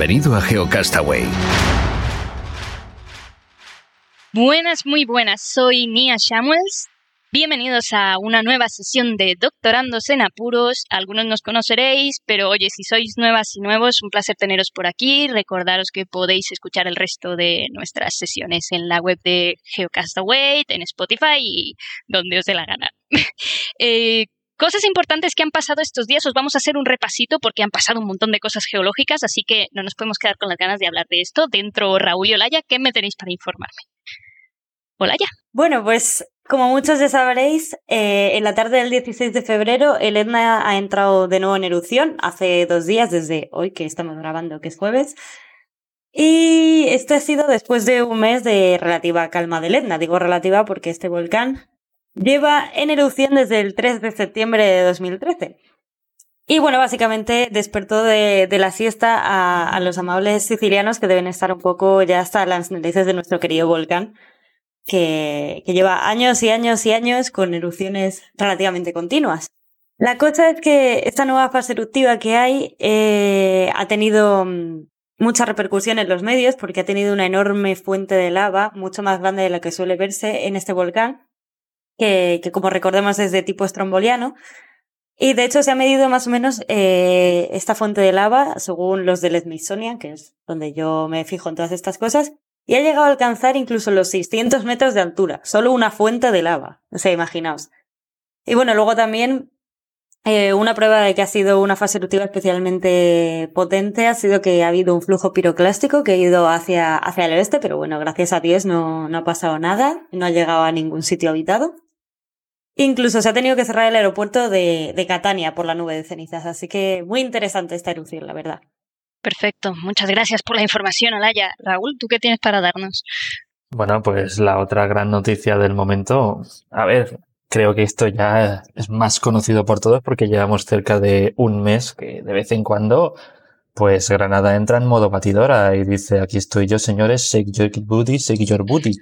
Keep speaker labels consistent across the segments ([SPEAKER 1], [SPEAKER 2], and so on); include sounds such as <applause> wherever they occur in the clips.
[SPEAKER 1] Bienvenido a GeoCastaway.
[SPEAKER 2] Buenas, muy buenas. Soy Nia Samuels. Bienvenidos a una nueva sesión de Doctorandos en Apuros. Algunos nos conoceréis, pero oye, si sois nuevas y nuevos, un placer teneros por aquí. Recordaros que podéis escuchar el resto de nuestras sesiones en la web de GeoCastaway, en Spotify y donde os dé la gana. <laughs> eh, Cosas importantes que han pasado estos días, os vamos a hacer un repasito porque han pasado un montón de cosas geológicas, así que no nos podemos quedar con las ganas de hablar de esto. Dentro Raúl y Olaya, ¿qué me tenéis para informarme? Olaya.
[SPEAKER 3] Bueno, pues como muchos ya sabréis, eh, en la tarde del 16 de febrero el Etna ha entrado de nuevo en erupción, hace dos días, desde hoy que estamos grabando, que es jueves. Y esto ha sido después de un mes de relativa calma del Etna. Digo relativa porque este volcán Lleva en erupción desde el 3 de septiembre de 2013. Y bueno, básicamente despertó de, la siesta a, los amables sicilianos que deben estar un poco ya hasta las narices de nuestro querido volcán, que, lleva años y años y años con erupciones relativamente continuas. La cosa es que esta nueva fase eruptiva que hay eh, ha tenido mm, mucha repercusión en los medios porque ha tenido una enorme fuente de lava, mucho más grande de la que suele verse en este volcán, que, como recordemos es de tipo estromboliano. Y de hecho se ha medido más o menos eh, esta fuente de lava según los del Smithsonian, que es donde yo me fijo en todas estas cosas, y ha llegado a alcanzar incluso los 600 metros de altura, solo una fuente de lava, o sea, imaginaos. Y bueno, luego también eh, una prueba de que ha sido una fase eruptiva especialmente potente ha sido que ha habido un flujo piroclástico que ha ido hacia, hacia el oeste, pero bueno, gracias a Dios no, no ha pasado nada, no ha llegado a ningún sitio habitado. Incluso se ha tenido que cerrar el aeropuerto de, de Catania por la nube de cenizas, así que muy interesante esta erupción, la verdad.
[SPEAKER 2] Perfecto, muchas gracias por la información, Alaya. Raúl, ¿tú qué tienes para darnos?
[SPEAKER 4] Bueno, pues la otra gran noticia del momento, a ver, creo que esto ya es más conocido por todos porque llevamos cerca de un mes que de vez en cuando, pues Granada entra en modo batidora y dice, aquí estoy yo, señores, shake your booty, shake your booty.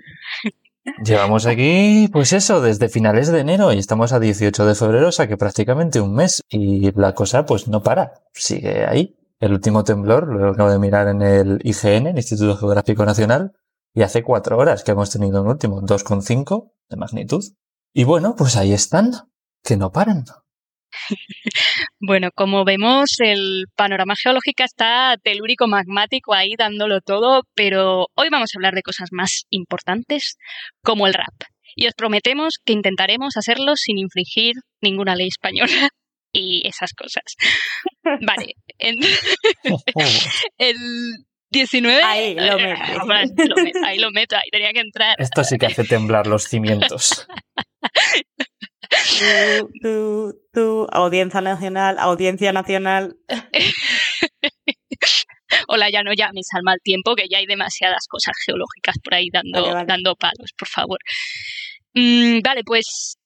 [SPEAKER 4] Llevamos aquí, pues eso, desde finales de enero y estamos a 18 de febrero, o sea que prácticamente un mes y la cosa pues no para, sigue ahí. El último temblor lo acabo de mirar en el IGN, el Instituto Geográfico Nacional, y hace cuatro horas que hemos tenido un último, 2,5 de magnitud. Y bueno, pues ahí están, que no paran. <laughs>
[SPEAKER 2] Bueno, como vemos, el panorama geológico está telúrico magmático ahí dándolo todo, pero hoy vamos a hablar de cosas más importantes, como el rap. Y os prometemos que intentaremos hacerlo sin infringir ninguna ley española <laughs> y esas cosas. <laughs> Vale. el 19.
[SPEAKER 3] Ahí lo
[SPEAKER 2] meto. Ahí lo meto, ahí tenía que entrar.
[SPEAKER 4] Esto sí que hace temblar los cimientos.
[SPEAKER 3] Tú, tú, audiencia nacional, audiencia nacional. <laughs>
[SPEAKER 2] Hola, ya no llames al mal tiempo, que ya hay demasiadas cosas geológicas por ahí dando, dando palos, por favor. Mm, vale, pues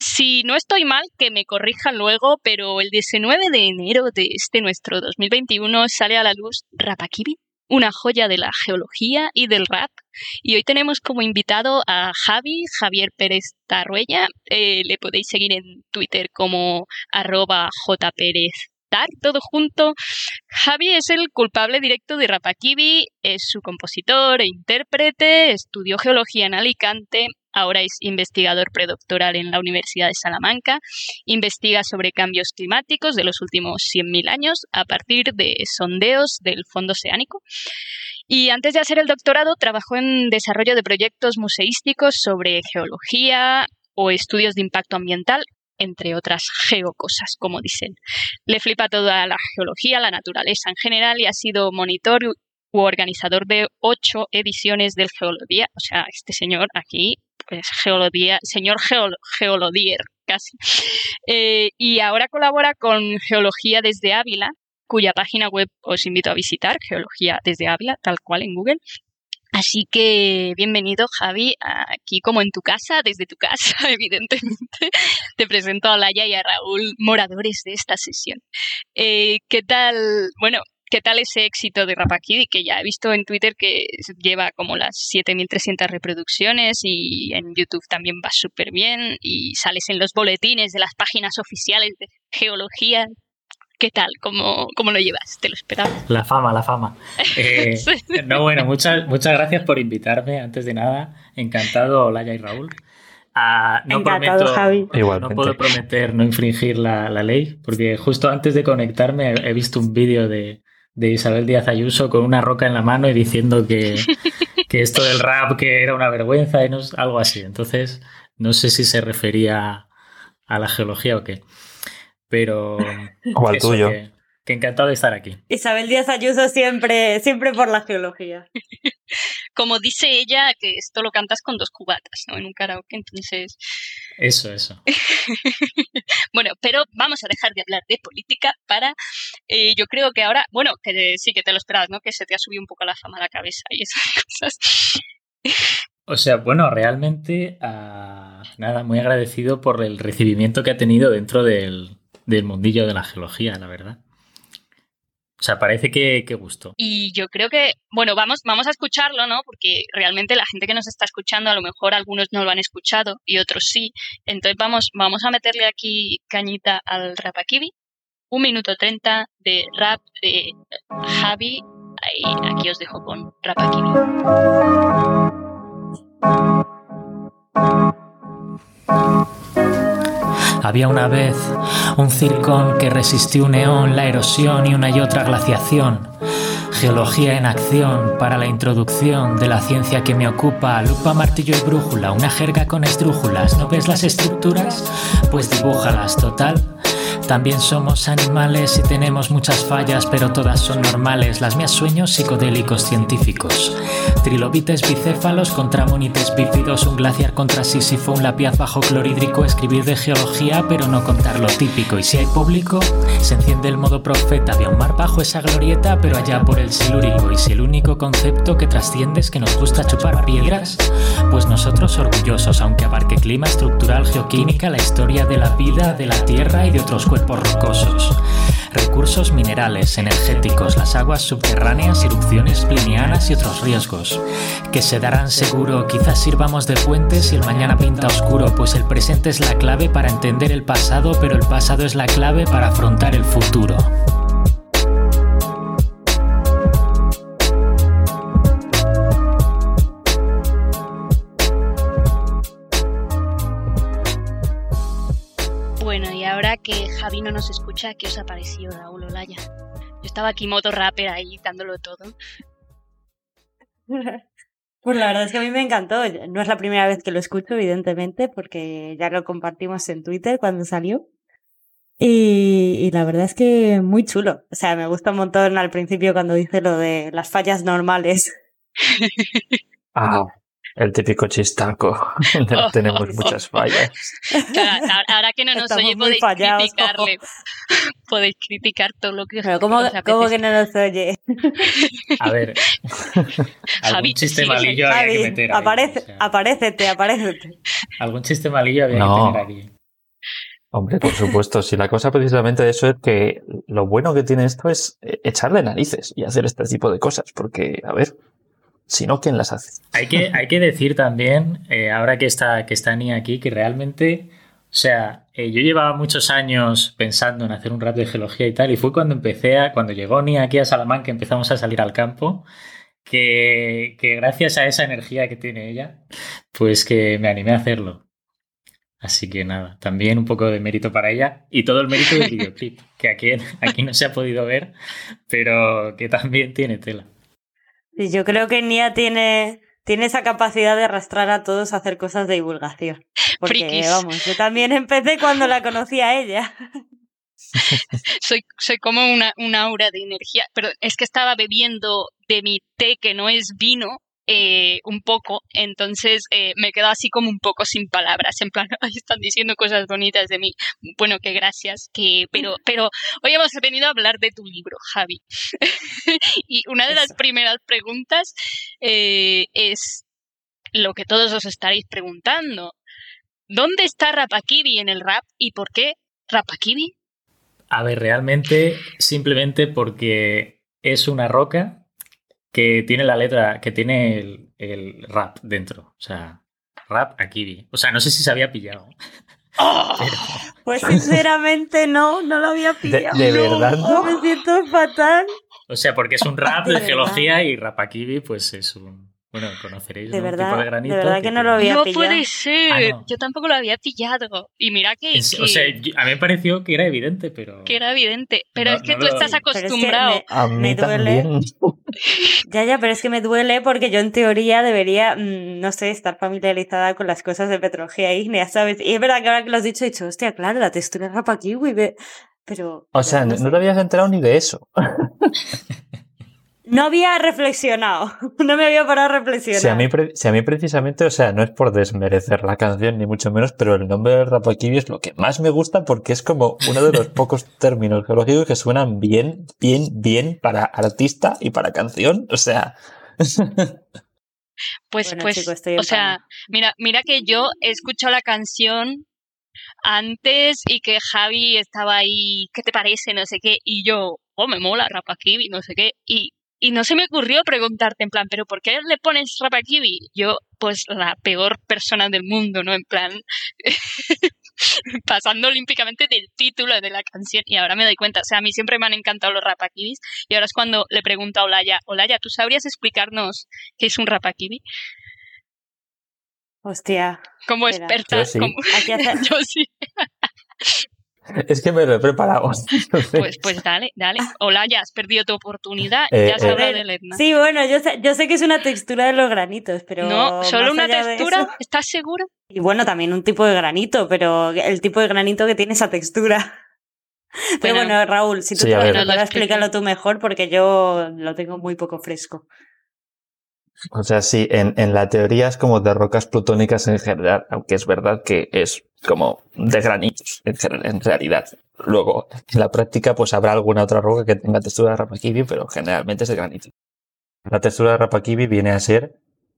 [SPEAKER 2] si no estoy mal, que me corrijan luego, pero el 19 de enero de este nuestro 2021 sale a la luz Rapakibi, una joya de la geología y del rap. Y hoy tenemos como invitado a Javi, Javier Pérez Tarruella. Eh, le podéis seguir en Twitter como arroba jpéreztar, todo junto. Javi es el culpable directo de Rapakibi, es su compositor e intérprete, estudió geología en Alicante ahora es investigador predoctoral en la Universidad de Salamanca, investiga sobre cambios climáticos de los últimos 100.000 años a partir de sondeos del fondo oceánico. Y antes de hacer el doctorado, trabajó en desarrollo de proyectos museísticos sobre geología o estudios de impacto ambiental, entre otras geocosas, como dicen. Le flipa toda la geología, la naturaleza en general y ha sido monitor organizador de ocho ediciones del Geolodía. O sea, este señor aquí, pues Geolodía, señor Geolodier, casi. Eh, y ahora colabora con Geología desde Ávila, cuya página web os invito a visitar, Geología desde Ávila, tal cual en Google. Así que bienvenido Javi, aquí como en tu casa, desde tu casa, <laughs> evidentemente. Te presento a Laia y a Raúl, moradores de esta sesión. Eh, ¿Qué tal? Bueno, ¿qué tal ese éxito de Rapakidi? Que ya he visto en Twitter que lleva como las 7.300 reproducciones y en YouTube también va súper bien y sales en los boletines de las páginas oficiales de geología. ¿Qué tal? ¿Cómo, ¿Cómo, lo llevas? ¿Te lo esperabas?
[SPEAKER 5] La fama, la fama. <laughs> Eh, no, bueno, muchas, muchas gracias por invitarme. Antes de nada, encantado, Laya y Raúl. Ah, no
[SPEAKER 3] encantado, Javi.
[SPEAKER 5] No puedo prometer no infringir la, la, ley, porque justo antes de conectarme he visto un vídeo de, de Isabel Díaz Ayuso con una roca en la mano y diciendo que, <laughs> que esto del rap que era una vergüenza y no, algo así. Entonces, no sé si se refería a la geología o qué. Pero.
[SPEAKER 4] O al tuyo.
[SPEAKER 5] Que, encantado de estar aquí.
[SPEAKER 3] Isabel Díaz Ayuso siempre, siempre por la geología. <laughs>
[SPEAKER 2] Como dice ella, que esto lo cantas con dos cubatas, ¿no? En un karaoke, entonces.
[SPEAKER 5] Eso, eso. <laughs>
[SPEAKER 2] bueno, pero vamos a dejar de hablar de política para. Eh, yo creo que ahora, bueno, que sí que te lo esperabas, ¿no? Que se te ha subido un poco la fama a la cabeza y esas <laughs> cosas.
[SPEAKER 5] O sea, bueno, realmente, uh, nada, muy agradecido por el recibimiento que ha tenido dentro del, del mundillo de la geología, la verdad. O sea, parece que, que, gustó.
[SPEAKER 2] Y yo creo que, bueno, vamos, vamos a escucharlo, ¿no? Porque realmente la gente que nos está escuchando, a lo mejor algunos no lo han escuchado y otros sí. Entonces vamos, vamos a meterle aquí cañita al Rapakibi. Un minuto treinta de rap de Javi. Aquí os dejo con Rapakibi.
[SPEAKER 6] Había una vez un circón que resistió un neón, la erosión y una y otra glaciación. Geología en acción para la introducción de la ciencia que me ocupa. Lupa, martillo y brújula, una jerga con estrújulas. ¿No ves las estructuras? Pues dibújalas, total. También somos animales y tenemos muchas fallas, pero todas son normales. Las mías sueños psicodélicos científicos. Trilobites bicéfalos contra monites bífidos, un glaciar contra Sísifo, un lapiaz bajo clorhídrico, escribir de geología, pero no contar lo típico. Y si hay público, se enciende el modo profeta. Había un mar bajo esa glorieta, pero allá por el silúrico. Y si el único concepto que trasciende es que nos gusta chupar piedras, pues nosotros orgullosos, aunque abarque clima estructural, geoquímica, la historia de la vida, de la tierra y de otros cuerpos rocosos. Recursos minerales, energéticos, las aguas subterráneas, erupciones plinianas y otros riesgos, que se darán seguro, quizás sirvamos de puente si el mañana pinta oscuro, pues el presente es la clave para entender el pasado, pero el pasado es la clave para afrontar el futuro.
[SPEAKER 2] Javi no nos escucha, ¿qué os ha parecido Raúl Olaya? Yo estaba aquí moto rapper ahí dándolo todo. <laughs>
[SPEAKER 3] Pues la verdad es que a mí me encantó. No es la primera vez que lo escucho, evidentemente, porque ya lo compartimos en Twitter cuando salió. Y, la verdad es que muy chulo. O sea, me gusta un montón al principio cuando dice lo de las fallas normales. <laughs>
[SPEAKER 4] Ah, el típico chistaco. <laughs> Tenemos muchas fallas.
[SPEAKER 2] ahora que no nos oye, podéis criticarle. <laughs> Podéis criticar todo lo que
[SPEAKER 3] Pero ¿cómo, ¿cómo que no nos oye?
[SPEAKER 5] A ver. <laughs> algún chiste malillo había que meter. Ahí,
[SPEAKER 3] aparece, Aparécete, aparécete.
[SPEAKER 5] Algún chiste malillo había que meter aquí.
[SPEAKER 4] Hombre, por supuesto, si la cosa precisamente de eso es que lo bueno que tiene esto es echarle narices y hacer este tipo de cosas, porque, a ver, sino quién las hace.
[SPEAKER 5] Hay que, hay que decir también, eh, ahora que está, que está Ni aquí, que realmente, o sea, eh, yo llevaba muchos años pensando en hacer un rap de geología y tal, y fue cuando empecé a, cuando llegó Ni aquí a Salamanca, empezamos a salir al campo, que, que gracias a esa energía que tiene ella, pues que me animé a hacerlo. Así que nada, también un poco de mérito para ella y todo el mérito del videoclip, que aquí, aquí no se ha podido ver, pero que también tiene tela.
[SPEAKER 3] Y yo creo que Nia tiene, tiene esa capacidad de arrastrar a todos a hacer cosas de divulgación. Porque, vamos, yo también empecé cuando la conocí a ella. <laughs>
[SPEAKER 2] soy, soy como una, una aura de energía, pero es que estaba bebiendo de mi té que no es vino eh, un poco, entonces eh, me quedo así como un poco sin palabras, en plan, <laughs> Ay, están diciendo cosas bonitas de mí, bueno, que gracias, que, pero, pero hoy hemos venido a hablar de tu libro, Javi. <laughs> y una de las primeras preguntas eh, es lo que todos os estaréis preguntando. ¿Dónde está Rapakibi en el rap y por qué Rapakibi?
[SPEAKER 5] A ver, realmente simplemente porque es una roca que tiene la letra, que tiene el, rap dentro. O sea, rap Akibi. O sea, no sé si se había pillado. <laughs>
[SPEAKER 3] Pues sinceramente no, no lo había pillado.
[SPEAKER 4] ¿De, verdad?
[SPEAKER 3] No, me siento fatal.
[SPEAKER 5] O sea, porque es un rap <laughs> de, geología y rap Akibi, pues es un, bueno, conoceréis
[SPEAKER 3] de verdad,
[SPEAKER 5] tipo de granito.
[SPEAKER 3] De verdad que, no lo había
[SPEAKER 2] no
[SPEAKER 3] pillado.
[SPEAKER 2] puede ser.
[SPEAKER 5] Ah,
[SPEAKER 2] Yo tampoco lo había pillado. Y mira que.
[SPEAKER 5] O sea, a mí me pareció que era evidente, pero.
[SPEAKER 2] Que era evidente. Pero
[SPEAKER 5] No,
[SPEAKER 2] es que
[SPEAKER 5] no
[SPEAKER 2] tú
[SPEAKER 5] lo-
[SPEAKER 2] estás
[SPEAKER 3] Pero es que
[SPEAKER 2] acostumbrado.
[SPEAKER 3] me-
[SPEAKER 4] A mí
[SPEAKER 3] Me duele.
[SPEAKER 4] también. <laughs>
[SPEAKER 3] Ya, ya, pero es que me duele porque yo en teoría debería, mm, no sé, estar familiarizada con las cosas de petrología ígnea, ¿sabes? Y es verdad que ahora que lo has dicho, he dicho, hostia, claro, la textura es kiwi, ve- pero...
[SPEAKER 4] O sea, no, no te habías enterado ni de eso. <laughs>
[SPEAKER 3] No había reflexionado, <laughs> no me había parado a reflexionar.
[SPEAKER 4] Si a, mí, si a mí precisamente, o sea, no es por desmerecer la canción ni mucho menos, pero el nombre del Rapakibi es lo que más me gusta porque es como uno de los <laughs> pocos términos geológicos que suenan bien, bien, bien para artista y para canción. O sea, <laughs>
[SPEAKER 2] Pues,
[SPEAKER 3] Bueno,
[SPEAKER 2] pues,
[SPEAKER 3] chico, estoy en
[SPEAKER 2] o sea, mira, mira que yo he escuchado la canción antes y que Javi estaba ahí, ¿qué te parece? No sé qué, y yo, oh, me mola Rapakibi, no sé qué, y, y no se me ocurrió preguntarte en plan, ¿pero por qué le pones Rapakibi? Yo, pues, la peor persona del mundo, ¿no? En plan, <laughs> pasando olímpicamente del título de la canción, y ahora me doy cuenta, o sea, a mí siempre me han encantado los Rapakibis, y ahora es cuando le pregunto a Olaya, Olaya, ¿tú sabrías explicarnos qué es un Rapakibi?
[SPEAKER 3] Hostia,
[SPEAKER 2] Como
[SPEAKER 3] Espera.
[SPEAKER 2] experta,
[SPEAKER 4] Yo sí.
[SPEAKER 2] como-
[SPEAKER 3] aquí hace... <laughs>
[SPEAKER 2] yo sí.
[SPEAKER 4] Es que me lo he preparado. <laughs>
[SPEAKER 2] Pues, pues dale, dale. Hola, ya has perdido tu oportunidad.
[SPEAKER 4] Eh,
[SPEAKER 2] ya has
[SPEAKER 4] eh.
[SPEAKER 2] hablado de Ledna.
[SPEAKER 3] Sí, bueno, yo sé, yo sé que es una textura de los granitos, pero...
[SPEAKER 2] no, solo una textura.
[SPEAKER 3] eso-
[SPEAKER 2] ¿Estás seguro?
[SPEAKER 3] Y bueno, también un tipo de granito, pero el tipo de granito que tiene esa textura. Pero
[SPEAKER 2] Bueno.
[SPEAKER 3] bueno, Raúl, si tú
[SPEAKER 4] Sí,
[SPEAKER 3] te
[SPEAKER 2] lo
[SPEAKER 3] explícalo tú mejor porque yo lo tengo muy poco fresco.
[SPEAKER 4] O sea, sí, en, en la teoría es como de rocas plutónicas en general, aunque es verdad que es como de granitos en, en realidad. Luego, en la práctica, pues habrá alguna otra roca que tenga textura de Rapakibi, pero generalmente es de granito. La textura de Rapakibi viene a ser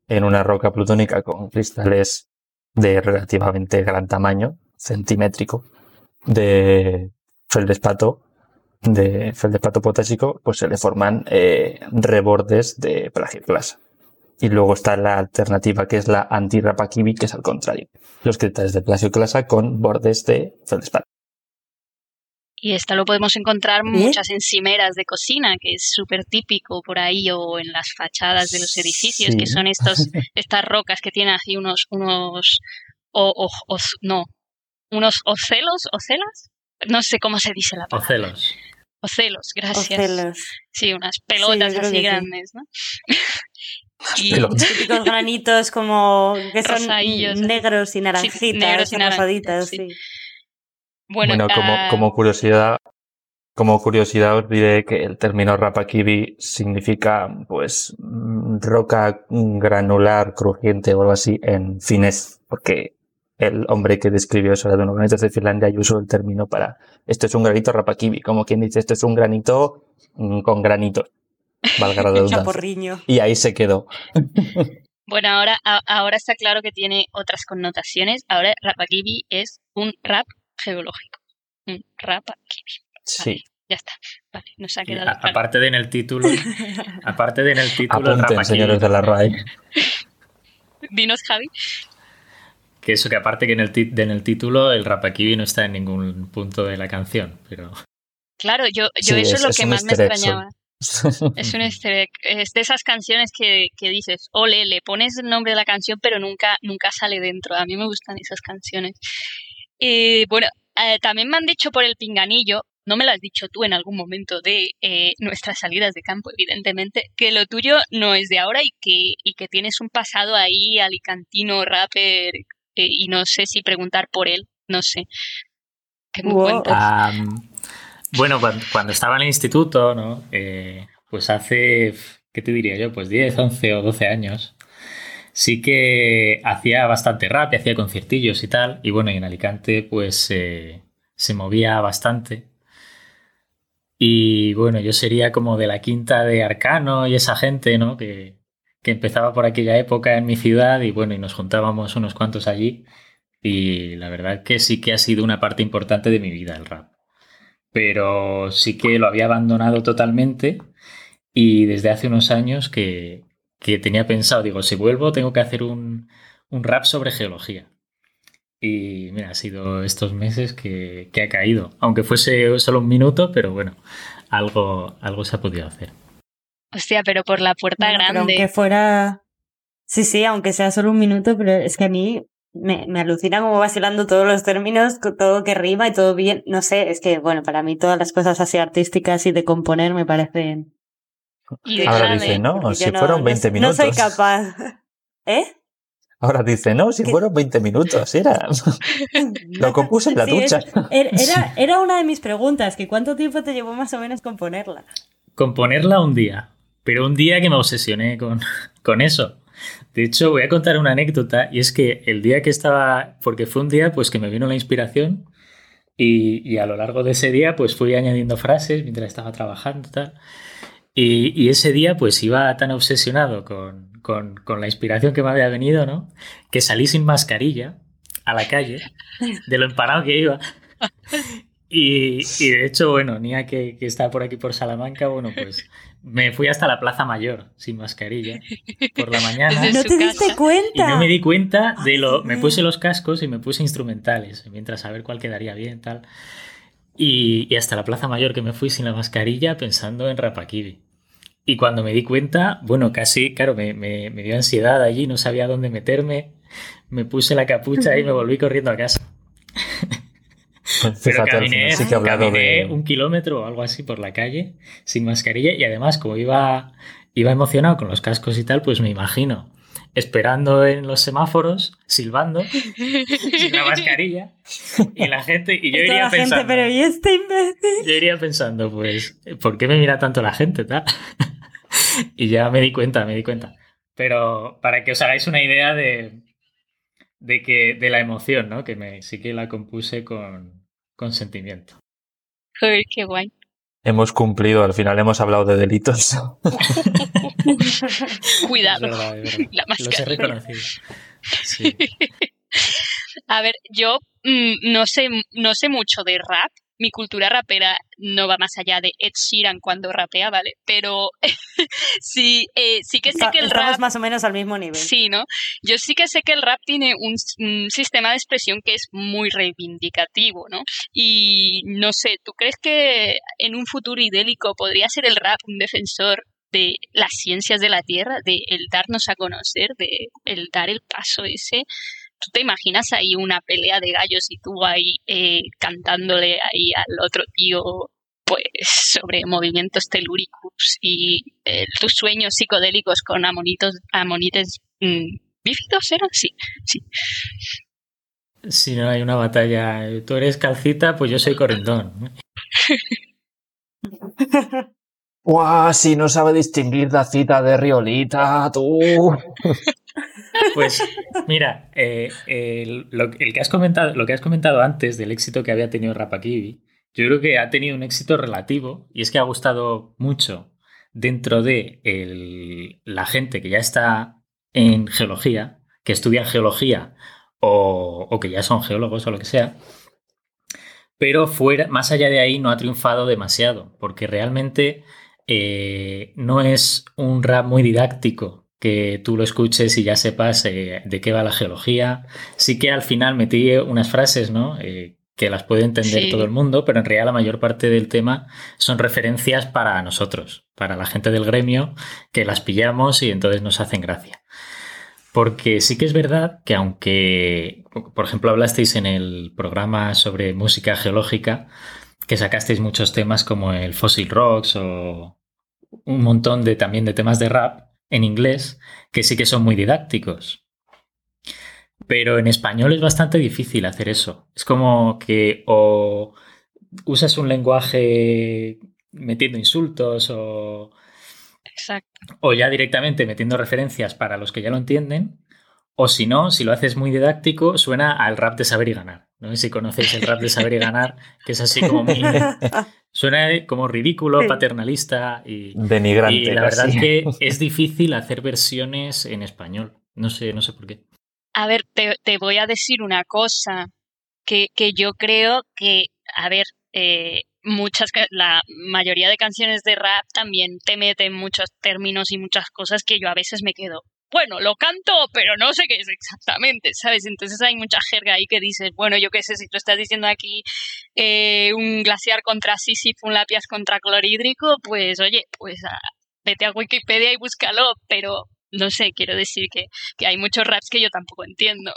[SPEAKER 4] en una roca plutónica con cristales de relativamente gran tamaño, centimétrico, de feldespato, de feldespato potásico, pues se le forman eh, rebordes de plagioclasa. Y luego está la alternativa que es la anti-Rapakibi, que es al contrario. Los cristales de plagioclasa con bordes de feldespato.
[SPEAKER 2] Y esta lo podemos encontrar
[SPEAKER 3] Bien.
[SPEAKER 2] muchas encimeras de cocina, que es súper típico por ahí, o en las fachadas de los edificios,
[SPEAKER 4] Sí.
[SPEAKER 2] que son estos, <laughs> estas rocas que tienen así unos, unos, o, o- o- no, unos ocelos, ocelas, no sé cómo se dice la palabra.
[SPEAKER 5] Ocelos.
[SPEAKER 2] Ocelos, gracias.
[SPEAKER 3] Ocelos.
[SPEAKER 2] Sí, unas pelotas así
[SPEAKER 3] que sí.
[SPEAKER 2] grandes, ¿no? <laughs> y.
[SPEAKER 3] Típicos granitos como que son negros y naranjitas,
[SPEAKER 2] negros y naranjitas,
[SPEAKER 3] rosaditas,
[SPEAKER 2] sí.
[SPEAKER 3] sí.
[SPEAKER 2] bueno,
[SPEAKER 4] Bueno, como,
[SPEAKER 2] ah,
[SPEAKER 4] como curiosidad, como curiosidad os diré que el término Rapakibi significa, pues, mm, roca granular crujiente o algo así en finés, porque el hombre que describió eso era de unos granitos de Finlandia y usó el término para, esto es un granito Rapakibi, como quien dice, esto es un granito mm, con granitos, valga la. <laughs>
[SPEAKER 3] Chaporriño.
[SPEAKER 4] Y ahí se quedó.
[SPEAKER 2] Bueno, ahora, a- ahora está claro que tiene otras connotaciones. Ahora Rapakibi es un rap geológico. Un Rapakibi.
[SPEAKER 4] Sí.
[SPEAKER 2] Ya está. Vale, nos ha quedado
[SPEAKER 5] a-
[SPEAKER 2] claro.
[SPEAKER 5] aparte de en el título, <laughs> aparte de en el título,
[SPEAKER 4] Apunten, señores de la RAE. <laughs>
[SPEAKER 2] Dinos, Javi.
[SPEAKER 5] Que eso, que aparte que en el, en el título el Rapakibi no está en ningún punto de la canción, pero
[SPEAKER 2] Claro, yo, yo
[SPEAKER 4] Sí,
[SPEAKER 2] eso es,
[SPEAKER 4] es-
[SPEAKER 2] lo
[SPEAKER 4] es
[SPEAKER 2] que más me extrañaba. Es un <laughs> easter egg. Es de esas canciones que, que dices, ole, le pones el nombre de la canción, pero nunca, nunca sale dentro. A mí me gustan esas canciones. Eh, bueno, eh, también me han dicho por el pinganillo, no me lo has dicho tú en algún momento de eh, nuestras salidas de campo, evidentemente, que lo tuyo no es de ahora y que, y que tienes un pasado ahí alicantino, rapper, eh, y no sé si preguntar por él, no sé. ¿Qué me
[SPEAKER 3] Wow.
[SPEAKER 2] cuentas?
[SPEAKER 5] Am, bueno, cuando, estaba en el instituto, ¿no? Eh, pues hace ¿qué te diría yo? Pues 10, 11 o 12 años, sí que hacía bastante rap y hacía conciertillos y tal. Y bueno, en Alicante pues eh, se movía bastante. Y bueno, yo sería como de la quinta de Arcano y esa gente, ¿no? Que, que empezaba por aquella época en mi ciudad y bueno, y nos juntábamos unos cuantos allí. Y la verdad que sí que ha sido una parte importante de mi vida el rap. Pero sí que lo había abandonado totalmente y desde hace unos años que, tenía pensado, digo, si vuelvo tengo que hacer un, rap sobre geología. Y mira, ha sido estos meses que, ha caído. Aunque fuese solo un minuto, pero bueno, algo, algo se ha podido hacer.
[SPEAKER 2] Hostia, pero por la puerta grande.
[SPEAKER 3] aunque fuera. Sí, sí, aunque sea solo un minuto, pero es que a mí me, me alucina como vacilando todos los términos, todo que rima y todo bien. No sé, es que, bueno, para mí todas las cosas así artísticas y de componer me parecen.
[SPEAKER 4] Ahora dice, no, si fueron 20 minutos.
[SPEAKER 3] No soy capaz. ¿Eh?
[SPEAKER 4] Ahora dice, no, si fueron 20 minutos, era. <laughs> Lo compuse en la ducha. <laughs>
[SPEAKER 3] Era, era una de mis preguntas, que cuánto tiempo te llevó más o menos componerla.
[SPEAKER 5] Componerla un día, pero un día que me obsesioné con, <laughs> con eso. De hecho, voy a contar una anécdota y es que el día que estaba, porque fue un día pues que me vino la inspiración y, a lo largo de ese día pues fui añadiendo frases mientras estaba trabajando tal. Y, ese día pues iba tan obsesionado con, con, la inspiración que me había venido, ¿no? Que salí sin mascarilla a la calle, de lo empanado que iba. Y, de hecho, bueno, Nia que, que está por aquí por Salamanca, bueno, pues me fui hasta la Plaza Mayor sin mascarilla por la <laughs> mañana.
[SPEAKER 3] ¿No te diste cuenta?
[SPEAKER 5] Y no me di cuenta de lo. Me puse los cascos y me puse instrumentales mientras a ver cuál quedaría bien, tal. Y, hasta la Plaza Mayor que me fui sin la mascarilla pensando en Rapakibi. Y cuando me di cuenta, bueno, casi, claro, me, me, dio ansiedad allí, no sabía dónde meterme. Me puse la capucha y me <laughs> volví corriendo a casa. Pero caminé, un kilómetro o algo así por la calle sin mascarilla y además como iba, iba emocionado con los cascos y tal, pues me imagino esperando en los semáforos, silbando, sin la mascarilla, y la gente, y yo iría pensando,
[SPEAKER 3] pero ¿y este imbécil?
[SPEAKER 5] Yo iría pensando, pues, ¿por qué me mira tanto la gente, tal? <laughs> y ya me di cuenta, me di cuenta. Pero para que os hagáis una idea de, de que de la emoción, ¿no? Que me sí que la compuse con, consentimiento.
[SPEAKER 2] Uy, qué guay.
[SPEAKER 4] Hemos cumplido, al final hemos hablado de delitos. <laughs>
[SPEAKER 2] Cuidado. La
[SPEAKER 5] Los he reconocido. <laughs>
[SPEAKER 2] A ver, yo mm, no sé, no sé mucho de rap, mi cultura rapera no va más allá de Ed Sheeran cuando rapea, ¿vale? Pero <laughs> sí, eh, sí que sé que el rap...
[SPEAKER 3] más o menos al mismo nivel.
[SPEAKER 2] Sí, ¿no? Yo sí que sé que el rap tiene un, sistema de expresión que es muy reivindicativo, ¿no? Y no sé, ¿tú crees que en un futuro idélico podría ser el rap un defensor de las ciencias de la Tierra, de el darnos a conocer, de el dar el paso ese ¿Tú te imaginas ahí una pelea de gallos y tú ahí eh, cantándole ahí al otro tío pues sobre movimientos telúricos y eh, tus sueños psicodélicos con amonitos, amonites mm, bífidos eran? Sí, sí.
[SPEAKER 5] Si no hay una batalla, tú eres calcita, pues yo soy correntón.
[SPEAKER 4] ¡Guau! <laughs> Si no sabe distinguir la cita de Riolita, tú. <laughs>
[SPEAKER 5] Pues mira, eh, lo, que has comentado, lo que has comentado antes del éxito que había tenido Rapakibi, yo creo que ha tenido un éxito relativo y es que ha gustado mucho dentro de la gente que ya está en geología, que estudia geología o, que ya son geólogos o lo que sea, pero fuera, más allá de ahí no ha triunfado demasiado, porque realmente eh, no es un rap muy didáctico que tú lo escuches y ya sepas eh, de qué va la geología. Sí que al final metí unas frases, ¿no? Eh, que las puede entender todo el mundo, pero en realidad la mayor parte del tema son referencias para nosotros, para la gente del gremio, que las pillamos y entonces nos hacen gracia. Porque sí que es verdad que aunque, por ejemplo, hablasteis en el programa sobre música geológica, que sacasteis muchos temas como el fossil rocks o un montón de también de temas de rap, en inglés que sí que son muy didácticos. Pero en español es bastante difícil hacer eso. Es como que o usas un lenguaje metiendo insultos o,
[SPEAKER 2] Exacto.
[SPEAKER 5] O ya directamente metiendo referencias para los que ya lo entienden. O si no, si lo haces muy didáctico, suena al rap de saber y ganar. No sé si conocéis el rap de saber y ganar, que es así como muy. <laughs> Suena como ridículo, paternalista y.
[SPEAKER 4] Denigrante.
[SPEAKER 5] Y la verdad es que <laughs> es difícil hacer versiones en español. No sé, no sé por qué.
[SPEAKER 2] A ver, te, te voy a decir una cosa. Que, que yo creo que, a ver, eh, muchas, la mayoría de canciones de rap también te meten muchos términos y muchas cosas que yo a veces me quedo, bueno, lo canto, pero no sé qué es exactamente, ¿sabes? Entonces hay mucha jerga ahí que dices, bueno, yo qué sé, si tú estás diciendo aquí eh, un glaciar contra Sísifo, un lápiz contra clorhídrico, pues oye, pues ah, vete a Wikipedia y búscalo, pero no sé, quiero decir que, que hay muchos raps que yo tampoco entiendo,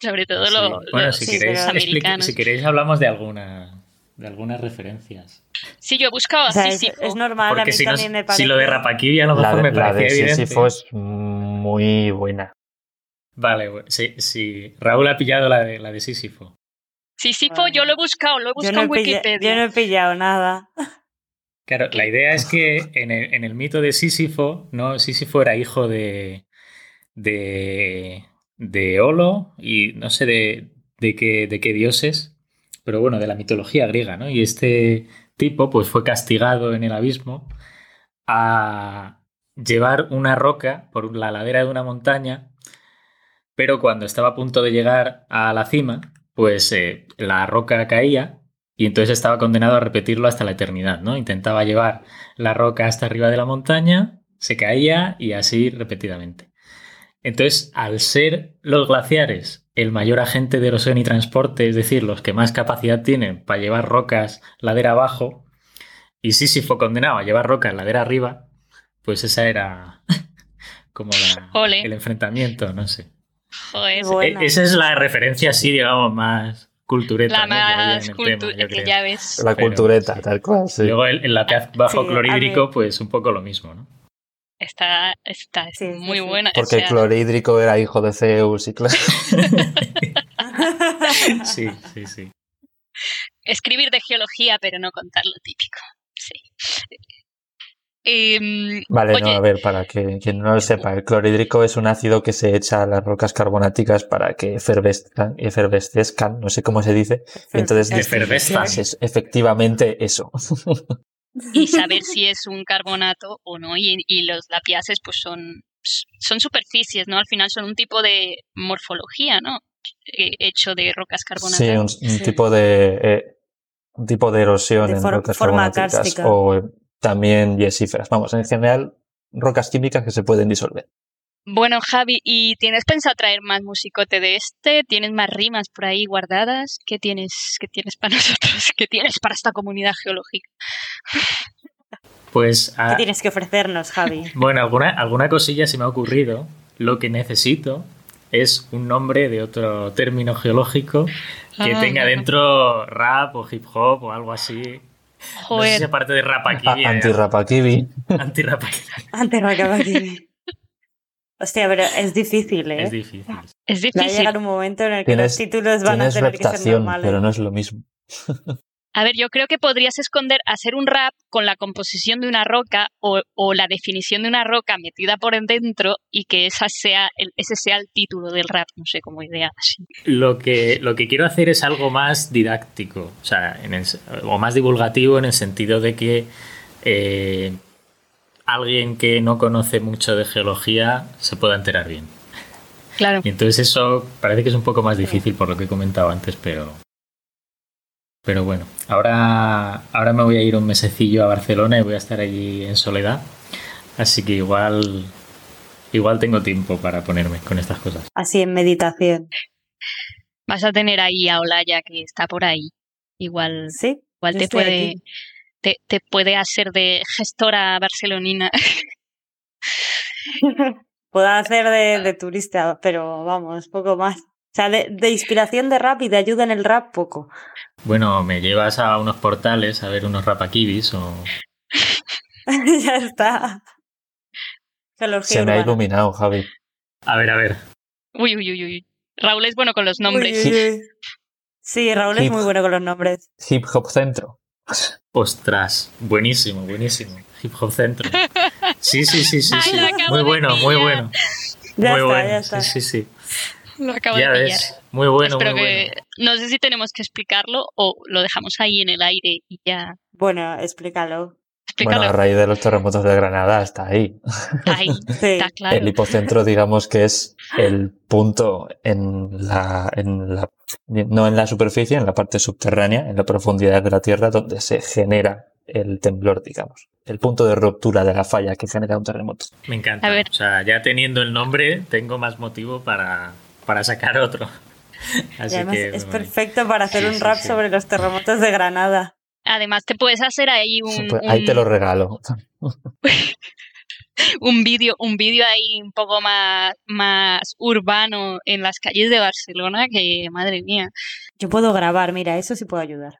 [SPEAKER 2] sobre todo los,
[SPEAKER 5] bueno, si queréis, americanos. Si queréis hablamos de alguna de algunas referencias.
[SPEAKER 2] Sí, yo he buscado a
[SPEAKER 3] Es, normal, a mí
[SPEAKER 5] si,
[SPEAKER 3] también me
[SPEAKER 5] parece. si lo de Rapakiri a lo mejor me parece
[SPEAKER 4] la de
[SPEAKER 5] evidente.
[SPEAKER 4] Sísifo es muy buena.
[SPEAKER 5] Vale, sí, sí. Raúl ha pillado la de, la de Sísifo.
[SPEAKER 2] Sísifo yo lo he buscado, lo he buscado en Wikipedia.
[SPEAKER 3] yo no he pillado nada.
[SPEAKER 5] Claro, la idea es que en el, en el mito de Sísifo, ¿no? Sísifo era hijo de, de, de Olo y no sé de, de, qué, de qué dioses, pero bueno, de la mitología griega, ¿no? Y este tipo pues fue castigado en el abismo a llevar una roca por la ladera de una montaña, pero cuando estaba a punto de llegar a la cima, pues eh, la roca caía y entonces estaba condenado a repetirlo hasta la eternidad, ¿no? Intentaba llevar la roca hasta arriba de la montaña, se caía y así repetidamente. Entonces, al ser los glaciares el mayor agente de erosión y transporte, es decir, los que más capacidad tienen para llevar rocas ladera abajo, y fue condenado a llevar rocas ladera arriba, pues esa era <laughs> como el enfrentamiento, no sé. E-, esa es la referencia así, digamos, más cultureta.
[SPEAKER 2] La más cultureta, que ya ves.
[SPEAKER 4] La cultureta, tal cual, sí.
[SPEAKER 5] Luego el, el bajo clorhídrico, pues un poco lo mismo, ¿no?
[SPEAKER 2] Está, está muy buena.
[SPEAKER 4] Porque el clorhídrico era hijo de Zeus y claro. <laughs>
[SPEAKER 5] sí, sí, sí.
[SPEAKER 2] Escribir de geología, pero no contar lo típico. Sí. Em,
[SPEAKER 4] vale, no, a ver, para que quien no lo sepa, el clorhídrico es un ácido que se echa a las rocas carbonáticas para que efervescezcan, no sé cómo se dice. Entonces, es efectivamente eso. <laughs>
[SPEAKER 2] y <laughs> saber si es un carbonato o no. Y, los lapiaces pues son, son superficies, ¿no? Al final son un tipo de morfología, ¿no? Eh, hecho de rocas carbonatas.
[SPEAKER 4] Sí, un, tipo de eh, un tipo de erosión en rocas carbonáticas o también yesíferas. Vamos, en general, rocas químicas que se pueden disolver.
[SPEAKER 2] Bueno, Javi, ¿y tienes pensado traer más musicote de este? ¿Tienes más rimas por ahí guardadas? ¿Qué tienes, qué tienes para <laughs> nosotros? ¿Qué tienes para esta comunidad geológica? <laughs>
[SPEAKER 5] Pues.
[SPEAKER 3] ¿Qué ah, tienes que ofrecernos, Javi? <laughs>
[SPEAKER 5] Bueno, alguna, alguna cosilla se me ha ocurrido. Lo que necesito es un nombre de otro término geológico que ah. tenga dentro rap o hip hop o algo así. Joder. No sé si parte de Rapakibi.
[SPEAKER 4] Anti-Rapakibi.
[SPEAKER 5] Anti-Rapakibi.
[SPEAKER 3] Anti-Rapakibi. Hostia, pero es difícil, ¿eh?
[SPEAKER 5] Es difícil.
[SPEAKER 2] Es difícil. Va
[SPEAKER 3] a llegar un momento en el que los títulos van a tener que ser normales.
[SPEAKER 4] pero no es lo mismo.
[SPEAKER 2] A ver, yo creo que podrías esconder, hacer un rap con la composición de una roca o, la definición de una roca metida por dentro y que esa sea ese sea el título del rap, no sé, como idea así.
[SPEAKER 5] Lo que, lo que quiero hacer es algo más didáctico, o sea, o más divulgativo en el sentido de que eh, alguien que no conoce mucho de geología se pueda enterar bien.
[SPEAKER 2] Claro.
[SPEAKER 5] Y entonces eso parece que es un poco más difícil por lo que he comentado antes, pero. Pero bueno, ahora, ahora me voy a ir un mesecillo a Barcelona y voy a estar allí en soledad. Así que igual, igual tengo tiempo para ponerme con estas cosas.
[SPEAKER 3] Así en meditación.
[SPEAKER 2] Vas a tener ahí a Olaya que está por ahí. Igual,
[SPEAKER 3] ¿Sí?
[SPEAKER 2] igual te puede, te, puede hacer de gestora barcelonina. <laughs>
[SPEAKER 3] Puedo hacer de, turista, pero vamos, poco más. O sea, de, inspiración de rap y de ayuda en el rap, poco.
[SPEAKER 5] Bueno, me llevas a unos portales a ver unos rapakibis o. <laughs>
[SPEAKER 3] ya está.
[SPEAKER 4] Se me ha iluminado, Javi.
[SPEAKER 5] A ver, a ver.
[SPEAKER 2] Uy, uy, uy, uy. Raúl es bueno con los nombres.
[SPEAKER 3] Sí, Raúl es muy bueno con los nombres.
[SPEAKER 4] Hip Hop Centro.
[SPEAKER 5] Ostras, buenísimo, buenísimo. Hip Hop Centro. Sí, sí, sí, sí. <laughs> sí. Muy bueno, muy bueno.
[SPEAKER 3] Ya
[SPEAKER 5] muy
[SPEAKER 3] está,
[SPEAKER 5] bueno.
[SPEAKER 3] ya está.
[SPEAKER 5] Sí, sí, sí.
[SPEAKER 2] Lo acabo
[SPEAKER 5] Ya
[SPEAKER 2] de pillar.
[SPEAKER 5] ves. Muy bueno,
[SPEAKER 2] Espero
[SPEAKER 5] muy
[SPEAKER 2] que.
[SPEAKER 5] bueno.
[SPEAKER 2] No sé si tenemos que explicarlo o lo dejamos ahí en el aire y ya.
[SPEAKER 3] Bueno, explícalo.
[SPEAKER 2] Explícalo.
[SPEAKER 4] Bueno, a raíz de los terremotos de Granada está ahí.
[SPEAKER 2] ahí, <laughs>
[SPEAKER 3] Sí.
[SPEAKER 2] está claro.
[SPEAKER 4] El hipocentro, digamos que es el punto en la, en la, no en la superficie, en la parte subterránea, en la profundidad de la Tierra, donde se genera el temblor, digamos. El punto de ruptura de la falla que genera un terremoto.
[SPEAKER 5] Me encanta.
[SPEAKER 2] A ver.
[SPEAKER 5] O sea, ya teniendo el nombre, tengo más motivo para, para sacar otro.
[SPEAKER 3] Y además
[SPEAKER 5] que.
[SPEAKER 3] es perfecto para hacer
[SPEAKER 5] Sí,
[SPEAKER 3] un rap
[SPEAKER 5] sí.
[SPEAKER 3] sobre los terremotos de Granada.
[SPEAKER 2] Además, te puedes hacer ahí un,
[SPEAKER 4] Pues ahí te lo regalo. <laughs> <laughs>
[SPEAKER 2] un vídeo un vídeo ahí un poco más, más urbano en las calles de Barcelona que, madre mía.
[SPEAKER 3] Yo puedo grabar, mira, eso sí puedo ayudar.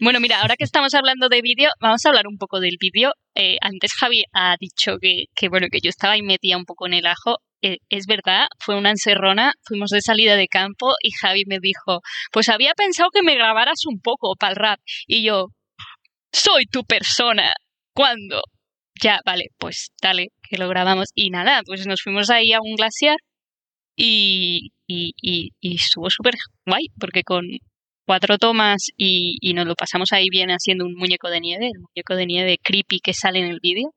[SPEAKER 2] Bueno, mira, ahora que estamos hablando de vídeo, vamos a hablar un poco del vídeo. Eh, antes Javi ha dicho que, que, bueno, que yo estaba ahí metida un poco en el ajo. Eh, es verdad, fue una encerrona, fuimos de salida de campo y Javi me dijo, pues había pensado que me grabaras un poco para el rap. Y yo, soy tu persona. ¿Cuándo? Ya, vale, pues dale, que lo grabamos. Y nada, pues nos fuimos ahí a un glaciar y, y, y, y estuvo súper guay, porque con cuatro tomas y, y nos lo pasamos ahí bien haciendo un muñeco de nieve, el muñeco de nieve creepy que sale en el vídeo.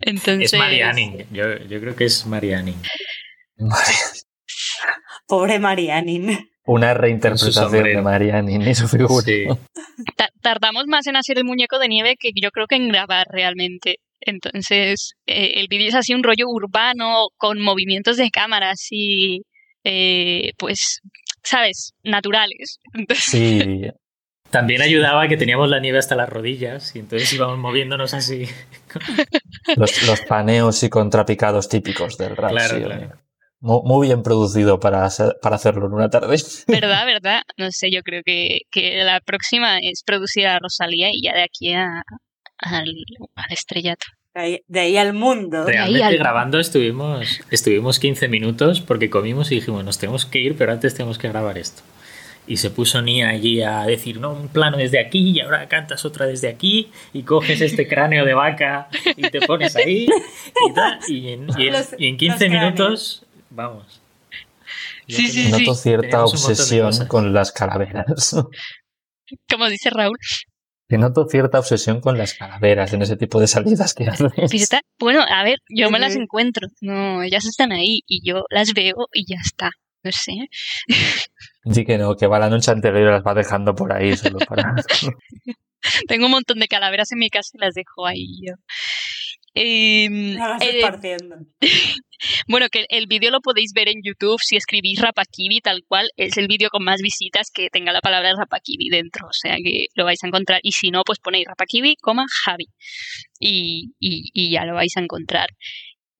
[SPEAKER 2] Entonces, <laughs>
[SPEAKER 5] Es Marianning. Yo, yo creo que es Marianning.
[SPEAKER 3] Pobre Marianin.
[SPEAKER 4] Una reinterpretación de. Mariani y su figura.
[SPEAKER 5] Sí.
[SPEAKER 2] tardamos más en hacer el muñeco de nieve que yo creo que en grabar realmente. Entonces, eh, el vídeo es así un rollo urbano, con movimientos de cámara así, eh, pues, ¿sabes? Naturales. Entonces,
[SPEAKER 4] Sí, <laughs>
[SPEAKER 5] También ayudaba que teníamos la nieve hasta las rodillas y entonces íbamos moviéndonos así.
[SPEAKER 4] los, los paneos y contrapicados típicos del rap.
[SPEAKER 5] Claro,
[SPEAKER 4] sí,
[SPEAKER 5] claro.
[SPEAKER 4] Mu- Muy bien producido para, hacer- para hacerlo en una tarde. <laughs>
[SPEAKER 2] ¿verdad? ¿Verdad? No sé, yo creo que, que la próxima es producir a Rosalía y ya de aquí a, al, al estrellato.
[SPEAKER 3] De ahí, de ahí al mundo.
[SPEAKER 5] Realmente
[SPEAKER 2] al-
[SPEAKER 5] grabando estuvimos, estuvimos 15 minutos porque comimos y dijimos, nos tenemos que ir, pero antes tenemos que grabar esto. Y se puso Nia allí a decir, no, un plano desde aquí y ahora cantas otra desde aquí y coges este <laughs> cráneo de vaca y te pones ahí y tal. Y en, y en-
[SPEAKER 3] Los-
[SPEAKER 5] y en
[SPEAKER 3] los
[SPEAKER 5] 15
[SPEAKER 3] cráneos.
[SPEAKER 5] minutos, vamos. Ya
[SPEAKER 2] Sí, sí,
[SPEAKER 4] Noto cierta
[SPEAKER 5] montón de
[SPEAKER 4] obsesión con las calaveras. <laughs>
[SPEAKER 2] Como dice Raúl.
[SPEAKER 4] Que noto cierta obsesión con las calaveras en ese tipo de salidas que haces.
[SPEAKER 2] Bueno, a ver, yo me las encuentro. No, ellas están ahí y yo las veo y ya está. No sé. <laughs>
[SPEAKER 4] Sí que no, que va la noche anterior y las va dejando por ahí solo para... <laughs>
[SPEAKER 2] Tengo un montón de calaveras en mi casa y las dejo ahí yo. Em, eh, <laughs> bueno, que el vídeo lo podéis ver en YouTube si escribís Rapakibi tal cual. Es el vídeo con más visitas que tenga la palabra Rapakibi dentro. O sea que lo vais a encontrar. Y si no, pues ponéis Rapakibi, coma Javi. Y, y, y ya lo vais a encontrar.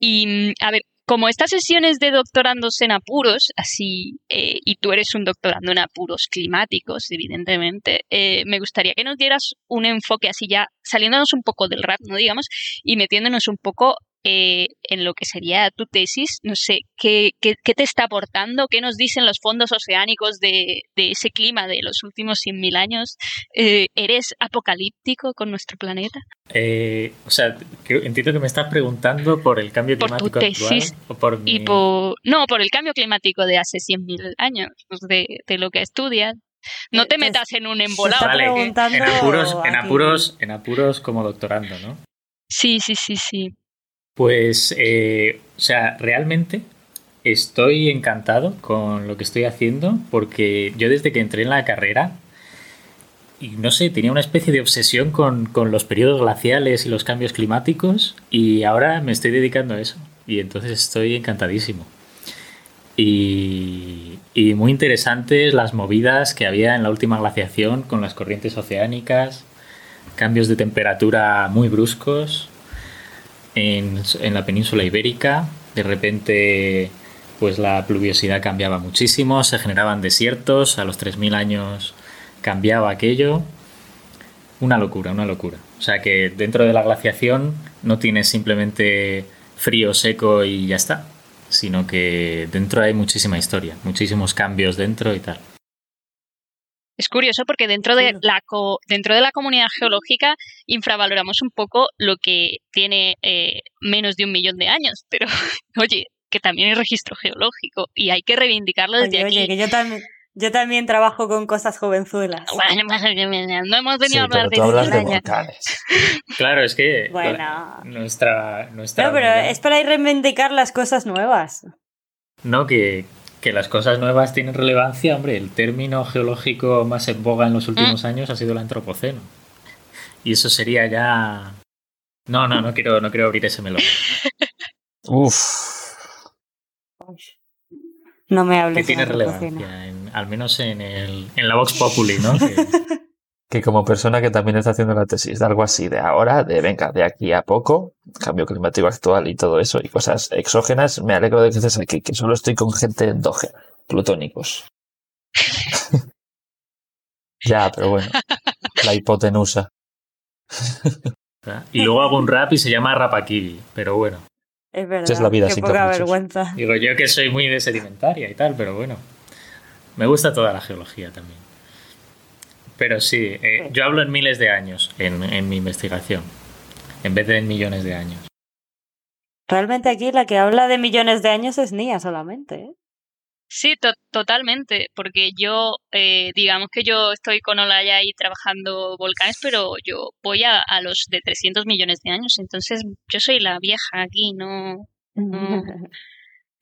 [SPEAKER 2] Y mm, a ver, como estas sesiones de doctorandos en apuros, así, eh, y tú eres un doctorando en apuros climáticos, evidentemente, eh, me gustaría que nos dieras un enfoque así ya, saliéndonos un poco del rap, no digamos, y metiéndonos un poco eh, en lo que sería tu tesis, no sé, ¿qué, qué, qué te está aportando? ¿Qué nos dicen los fondos oceánicos de, de ese clima de los últimos 100.000 años? Eh, ¿Eres apocalíptico con nuestro planeta?
[SPEAKER 5] Eh, o sea, entiendo que me estás preguntando por el cambio
[SPEAKER 2] Por tu
[SPEAKER 5] climático
[SPEAKER 2] tesis
[SPEAKER 5] actual o por mi...
[SPEAKER 2] Y por, no, por el cambio climático de hace 100.000 años, pues de, de lo que estudias. No te metas en un embolado.
[SPEAKER 5] Vale, en apuros, en apuros, en apuros como doctorando, ¿no?
[SPEAKER 2] Sí, sí, sí, sí.
[SPEAKER 5] Pues, eh, o sea, realmente estoy encantado con lo que estoy haciendo porque yo desde que entré en la carrera, y no sé, tenía una especie de obsesión con, con los periodos glaciales y los cambios climáticos y ahora me estoy dedicando a eso y entonces estoy encantadísimo. Y, y muy interesantes las movidas que había en la última glaciación con las corrientes oceánicas, cambios de temperatura muy bruscos en, la península ibérica. De repente, pues la pluviosidad cambiaba muchísimo, se generaban desiertos, a los 3.000 años cambiaba aquello. Una locura, una locura. O sea que dentro de la glaciación no tienes simplemente frío, seco y ya está, sino que dentro hay muchísima historia, muchísimos cambios dentro y tal.
[SPEAKER 2] Es curioso porque dentro de, la dentro de la comunidad geológica infravaloramos un poco lo que tiene eh, menos de un millón de años, pero <laughs> oye, que también hay registro geológico y hay que reivindicarlo desde aquí.
[SPEAKER 3] que yo también, yo también trabajo con cosas jovenzuelas. <laughs>
[SPEAKER 2] Bueno, no hemos venido a hablar
[SPEAKER 4] de, tú <laughs>
[SPEAKER 5] Claro, es que bueno. nuestra, nuestra.
[SPEAKER 3] No, pero es para reivindicar las cosas nuevas.
[SPEAKER 5] No, que, que las cosas nuevas tienen relevancia. Hombre, el término geológico más en boga en los últimos mm. años ha sido el antropoceno. Y eso sería ya. No, no, no quiero, no quiero abrir ese melón. <laughs>
[SPEAKER 4] Uf.
[SPEAKER 3] No me hables.
[SPEAKER 5] Que tiene relevancia, al menos en, el, en la Vox Populi, ¿no?
[SPEAKER 4] Que... <laughs> como persona que también está haciendo la tesis de algo así de ahora, de venga, de aquí a poco, cambio climático actual y todo eso, y cosas exógenas, me alegro de que estés aquí, que solo estoy con gente endógena, plutónicos. <laughs> ya, pero bueno, la hipotenusa.
[SPEAKER 5] y luego hago un rap y se llama Rapakibi, pero bueno.
[SPEAKER 3] Es verdad. Es la vida qué poca vergüenza.
[SPEAKER 5] Digo yo que soy muy de sedimentaria y tal, pero bueno. Me gusta toda la geología también. Pero sí, eh, yo hablo en miles de años en, en mi investigación, en vez de en millones de años.
[SPEAKER 3] Realmente aquí la que habla de millones de años es Nia solamente. ¿eh?
[SPEAKER 2] Sí, totalmente, porque yo, eh, digamos que yo estoy con Olaya ahí trabajando volcanes, pero yo voy a, los de 300 millones de años, entonces yo soy la vieja aquí, no... no... <laughs>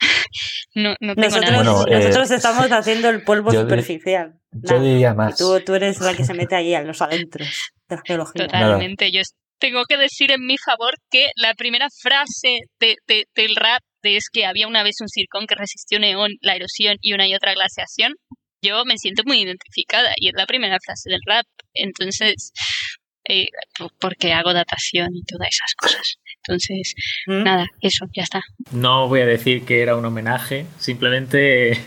[SPEAKER 2] <laughs> no, tengo
[SPEAKER 3] nosotros,
[SPEAKER 2] nada.
[SPEAKER 3] Eh, nosotros estamos haciendo el polvo superficial.
[SPEAKER 4] Yo diría más.
[SPEAKER 3] Tú, tú, eres la que se mete ahí a los adentros de la geología.
[SPEAKER 2] Totalmente. Yo tengo que decir en mi favor que la primera frase de, del rap es que había una vez un circón que resistió neón, la erosión y una y otra glaciación, yo me siento muy identificada y es la primera frase del rap. Entonces, eh, porque hago datación y todas esas cosas. Entonces, ¿Mm? nada, eso, ya está.
[SPEAKER 5] No voy a decir que era un homenaje, simplemente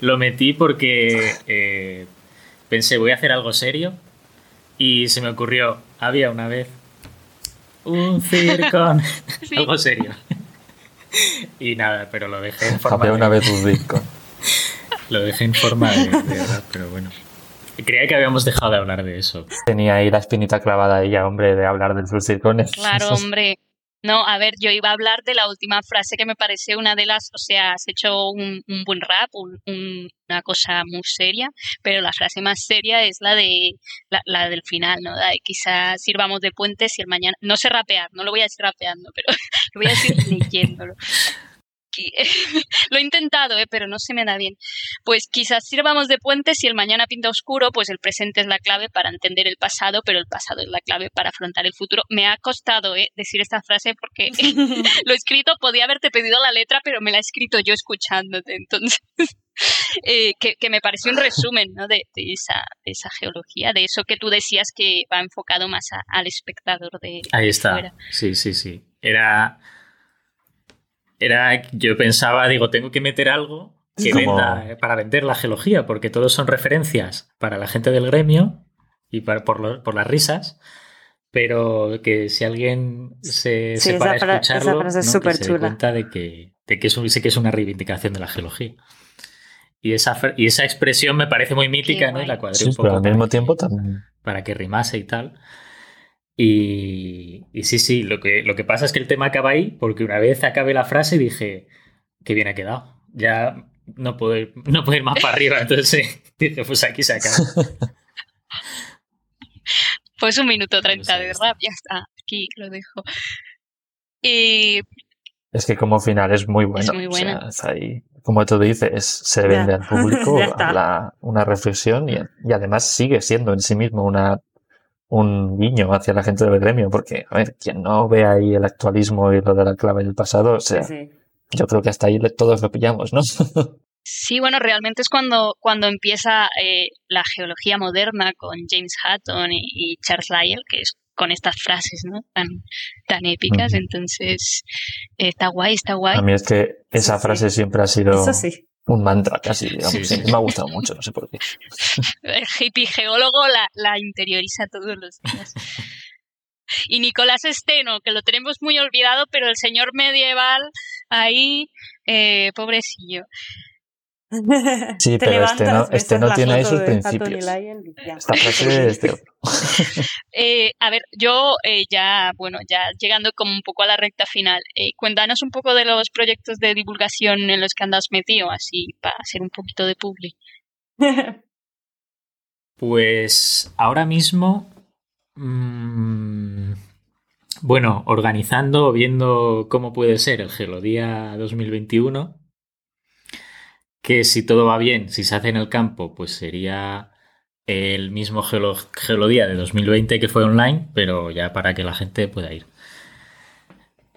[SPEAKER 5] lo metí porque eh, pensé, voy a hacer algo serio y se me ocurrió, había una vez un circón, <laughs> <laughs> algo serio. y nada, pero lo dejé en forma
[SPEAKER 4] de... una vez un Bitcoin.
[SPEAKER 5] lo dejé en forma de, verdad, pero bueno. Creía que habíamos dejado de hablar de eso.
[SPEAKER 4] Tenía ahí la espinita clavada ella, hombre, de hablar del Circon.
[SPEAKER 2] Claro, hombre. No, a ver, yo iba a hablar de la última frase que me parece una de las, o sea, has hecho un, buen rap, una cosa muy seria, pero la frase más seria es la de la, del final, ¿no? De quizás sirvamos de puente si el mañana, no sé rapear, no lo voy a decir rapeando, pero <laughs> lo voy a decir leyéndolo. <laughs> lo he intentado, ¿eh? pero no se me da bien. Pues quizás sirvamos de puente si el mañana pinta oscuro, pues el presente es la clave para entender el pasado, pero el pasado es la clave para afrontar el futuro. Me ha costado ¿eh? decir esta frase porque <laughs> <laughs> lo he escrito, podía haberte pedido la letra, pero me la he escrito yo escuchándote. Entonces, eh, que, me pareció un resumen ¿no? de, esa, esa geología, de eso que tú decías que va enfocado más al espectador de...
[SPEAKER 5] Ahí está. Sí, sí, sí. Era era, yo pensaba, digo, tengo que meter algo que venda eh, para vender la geología, porque todos son referencias para la gente del gremio y para, por, las risas, pero que si alguien se, se para a escucharlo, ¿no? se dé cuenta de que, de que es sí que es una reivindicación de la geología. Y esa, y esa expresión me parece muy mítica, ¿no? Y la cuadré un poco.
[SPEAKER 4] Pero al mismo tiempo también.
[SPEAKER 5] Para que rimase y tal. Y, sí, sí, lo que, lo que pasa es que el tema acaba ahí, porque una vez acabé la frase dije, qué bien ha quedado. Ya no puedo ir, <laughs> no puedo ir más para arriba. Entonces <laughs> dije, pues aquí se acaba. <laughs>
[SPEAKER 2] Pues un minuto treinta de rap, ya está. Aquí lo dejo. Y...
[SPEAKER 4] Es que como final es muy bueno. Es muy bueno. ahí, como tú dices, se vende al público una reflexión y, y, además sigue siendo en sí mismo una un guiño hacia la gente del gremio, porque, a ver, quien no ve ahí el actualismo y lo de la clave del pasado, o sea, yo creo que hasta ahí todos lo pillamos, ¿no?
[SPEAKER 2] Sí, bueno, realmente es cuando, cuando empieza eh, la geología moderna con James Hutton y, Charles Lyell, que es con estas frases, ¿no? Tan, tan épicas, entonces está guay, está guay.
[SPEAKER 4] A mí es que esa frase siempre ha sido... Eso sí un mantra casi, digamos. Me ha gustado mucho, no sé por qué.
[SPEAKER 2] El hippie geólogo la, interioriza todos los días. Y Nicolás Esteno, que lo tenemos muy olvidado, pero el señor medieval ahí, eh, pobrecillo. <laughs>
[SPEAKER 4] Sí, pero este no, este no tiene ahí sus principios. Esta frase es de otro. <laughs>
[SPEAKER 2] Eh, a ver, yo eh, ya, bueno, ya llegando como un poco a la recta final, eh, cuéntanos un poco de los proyectos de divulgación en los que andas metido, así para hacer un poquito de publi. <laughs>
[SPEAKER 5] pues ahora mismo, mmm, bueno, organizando, viendo cómo puede ser el Gelodía 2021 que si todo va bien, si se hace en el campo, pues sería el mismo Geolodía de 2020 que fue online, pero ya para que la gente pueda ir.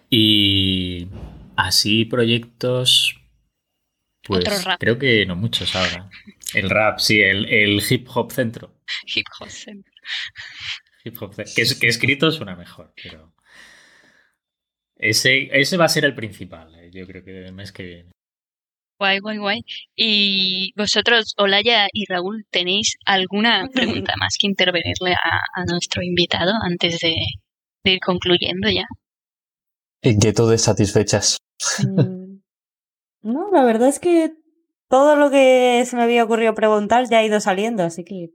[SPEAKER 5] Y así proyectos, pues creo que no muchos ahora. El rap, sí, el, hip hop centro.
[SPEAKER 2] Hip hop centro.
[SPEAKER 5] Hip hop centro. Que, que escrito suena mejor, pero... Ese, ese va a ser el principal, eh, yo creo que el mes que viene.
[SPEAKER 2] Guay, guay, guay. Y vosotros, Olaya y Raúl, ¿tenéis alguna pregunta más que intervenirle a, nuestro invitado antes de, ir concluyendo ya?
[SPEAKER 4] Inquietudes satisfechas.
[SPEAKER 3] Mm, <laughs> no, la verdad es que todo lo que se me había ocurrido preguntar ya ha ido saliendo, así que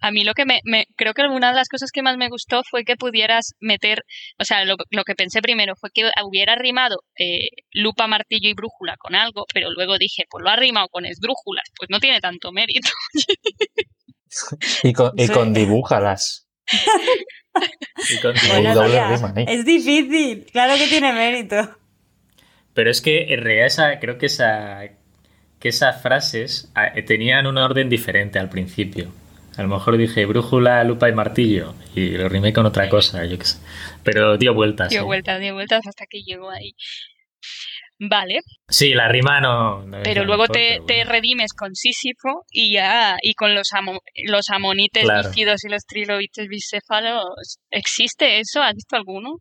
[SPEAKER 2] a mí lo que me, creo que una de las cosas que más me gustó fue que pudieras meter, o sea, lo, que pensé primero fue que hubiera rimado eh, lupa, martillo y brújula con algo, pero luego dije, pues lo ha rimado con esdrújulas, pues no tiene tanto mérito. <laughs>
[SPEAKER 4] y con, y con dibújalas. <laughs>
[SPEAKER 3] y con Es difícil, claro que tiene mérito.
[SPEAKER 5] Pero es que en realidad esa, creo que esa que esas frases ah, tenían un orden diferente al principio. A lo mejor dije brújula, lupa y martillo y lo rimé con otra cosa, yo qué sé. Pero dio vueltas.
[SPEAKER 2] Dio vueltas, dio vueltas hasta que llegó ahí. Vale.
[SPEAKER 5] Sí, la rima no.
[SPEAKER 2] pero luego te, redimes con Sísifo y ya, y con los, los amonites líquidos y los trilobites bicéfalos. ¿Existe eso? ¿Has visto alguno?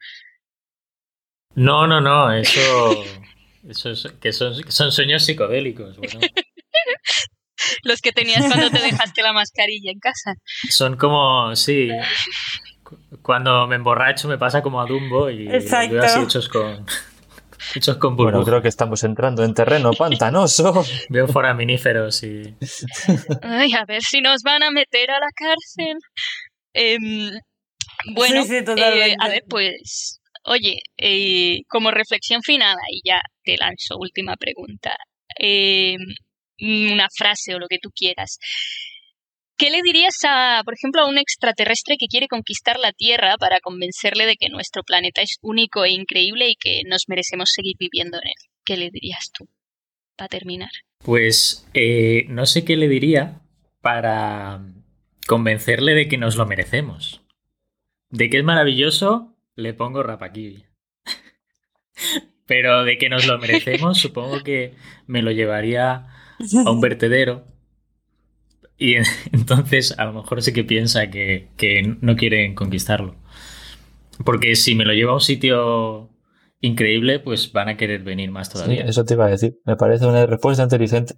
[SPEAKER 5] No, no, no, eso. <laughs> eso es, que son, son sueños psicodélicos. Bueno. <laughs>
[SPEAKER 2] Los que tenías cuando te <laughs> dejaste la mascarilla en casa.
[SPEAKER 5] Son como, sí. <laughs> Cuando me emborracho me pasa como a Dumbo y veo así hechos con. <laughs> Hechos con
[SPEAKER 4] Bueno, creo que estamos entrando en terreno pantanoso.
[SPEAKER 5] Veo foraminíferos y.
[SPEAKER 2] Ay, a ver si nos van a meter a la cárcel. Em, bueno, eh, a ver, pues. Oye, eh, como reflexión final, ahí ya te lanzo última pregunta. Una frase o lo que tú quieras. ¿Qué le dirías a, por ejemplo, a un extraterrestre que quiere conquistar la Tierra para convencerle de que nuestro planeta es único e increíble y que nos merecemos seguir viviendo en él? ¿Qué le dirías tú para terminar?
[SPEAKER 5] Pues eh, no sé qué le diría para convencerle de que nos lo merecemos. De que es maravilloso, le pongo rapaquí. <laughs> Pero de que nos lo merecemos, supongo que me lo llevaría <laughs> a un <laughs> vertedero. Y <laughs> entonces a lo mejor sí que piensa que, no quieren conquistarlo. Porque si me lo lleva a un sitio increíble, pues van a querer venir más todavía.
[SPEAKER 4] eso te iba a decir. Me parece una respuesta inteligente.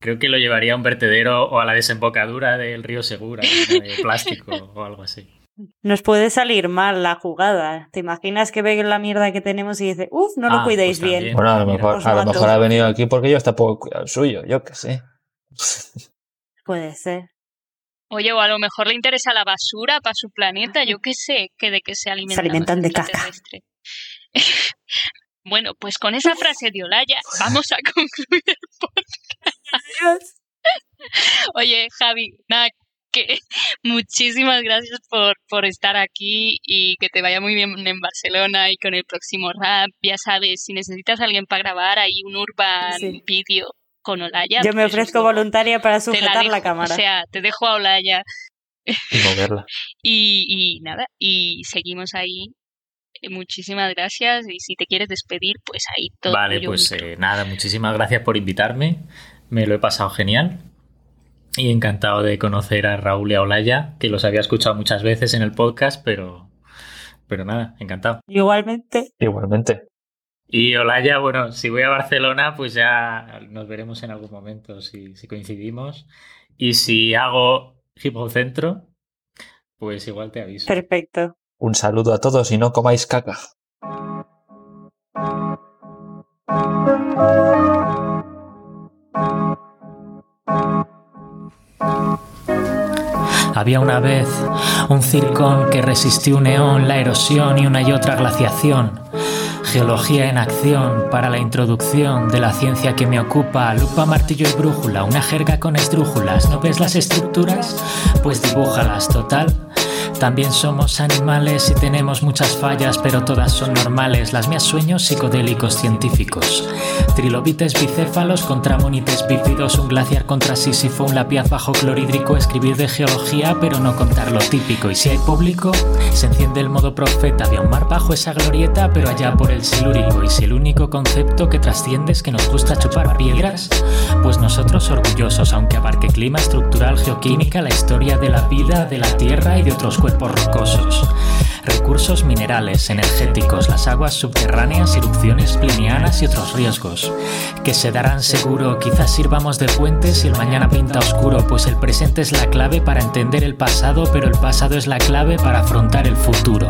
[SPEAKER 5] Creo que lo llevaría a un vertedero o a la desembocadura del río Segura, de plástico o algo así.
[SPEAKER 3] Nos puede salir mal la jugada. ¿Te imaginas que ve la mierda que tenemos y dice, uff, no lo ah, cuidéis pues bien?
[SPEAKER 4] Bueno, a lo mejor, a lo mejor ha venido aquí porque yo está poco cuidado suyo, yo qué sé.
[SPEAKER 3] Puede ser.
[SPEAKER 2] Oye, o a lo mejor le interesa la basura para su planeta, yo qué sé, que de qué se alimentan.
[SPEAKER 3] Se alimentan de caca. <laughs>
[SPEAKER 2] bueno, pues con esa frase de Olaya vamos a <laughs> concluir el podcast. Oye, Javi, nada, que <laughs> muchísimas gracias por, por estar aquí y que te vaya muy bien en Barcelona y con el próximo rap. Ya sabes, si necesitas a alguien para grabar, hay un urban vídeo con Olaya.
[SPEAKER 3] Yo me pues ofrezco voluntaria para sujetar la, cámara.
[SPEAKER 2] O sea, te dejo a Olaya.
[SPEAKER 4] Y moverla. <laughs>
[SPEAKER 2] y, nada, y seguimos ahí muchísimas gracias y si te quieres despedir, pues ahí todo.
[SPEAKER 5] Vale, pues eh, nada, muchísimas gracias por invitarme, me lo he pasado genial y encantado de conocer a Raúl y a Olaya, que los había escuchado muchas veces en el podcast, pero, pero nada, encantado.
[SPEAKER 3] Igualmente.
[SPEAKER 4] Igualmente.
[SPEAKER 5] Y Olaya, bueno, si voy a Barcelona, pues ya nos veremos en algún momento si, si coincidimos. Y si hago Hip Hop Centro, pues igual te aviso.
[SPEAKER 3] Perfecto.
[SPEAKER 4] Un saludo a todos y no comáis caca.
[SPEAKER 5] Había una vez un circón que resistió un neón, la erosión y una y otra glaciación. Geología en acción para la introducción de la ciencia que me ocupa. Lupa, martillo y brújula, una jerga con estrújulas. ¿No ves las estructuras? Pues dibújalas, total. También somos animales y tenemos muchas fallas, pero todas son normales. Las mías sueños psicodélicos científicos. Trilobites bicéfalos contra monites bífidos, un glaciar contra Sísifo, un lapiaz bajo clorhídrico, escribir de geología, pero no contar lo típico. Y si hay público, se enciende el modo profeta de un mar bajo esa glorieta, pero allá por el silúrico. Y si el único concepto que trasciende es que nos gusta chupar piedras, pues nosotros orgullosos, aunque abarque clima estructural, geoquímica, la historia de la vida, de la tierra y de otros cuerpos rocosos. Recursos minerales, energéticos, las aguas subterráneas, erupciones plinianas y otros riesgos, que se darán seguro, quizás sirvamos de puente si el mañana pinta oscuro, pues el presente es la clave para entender el pasado, pero el pasado es la clave para afrontar el futuro.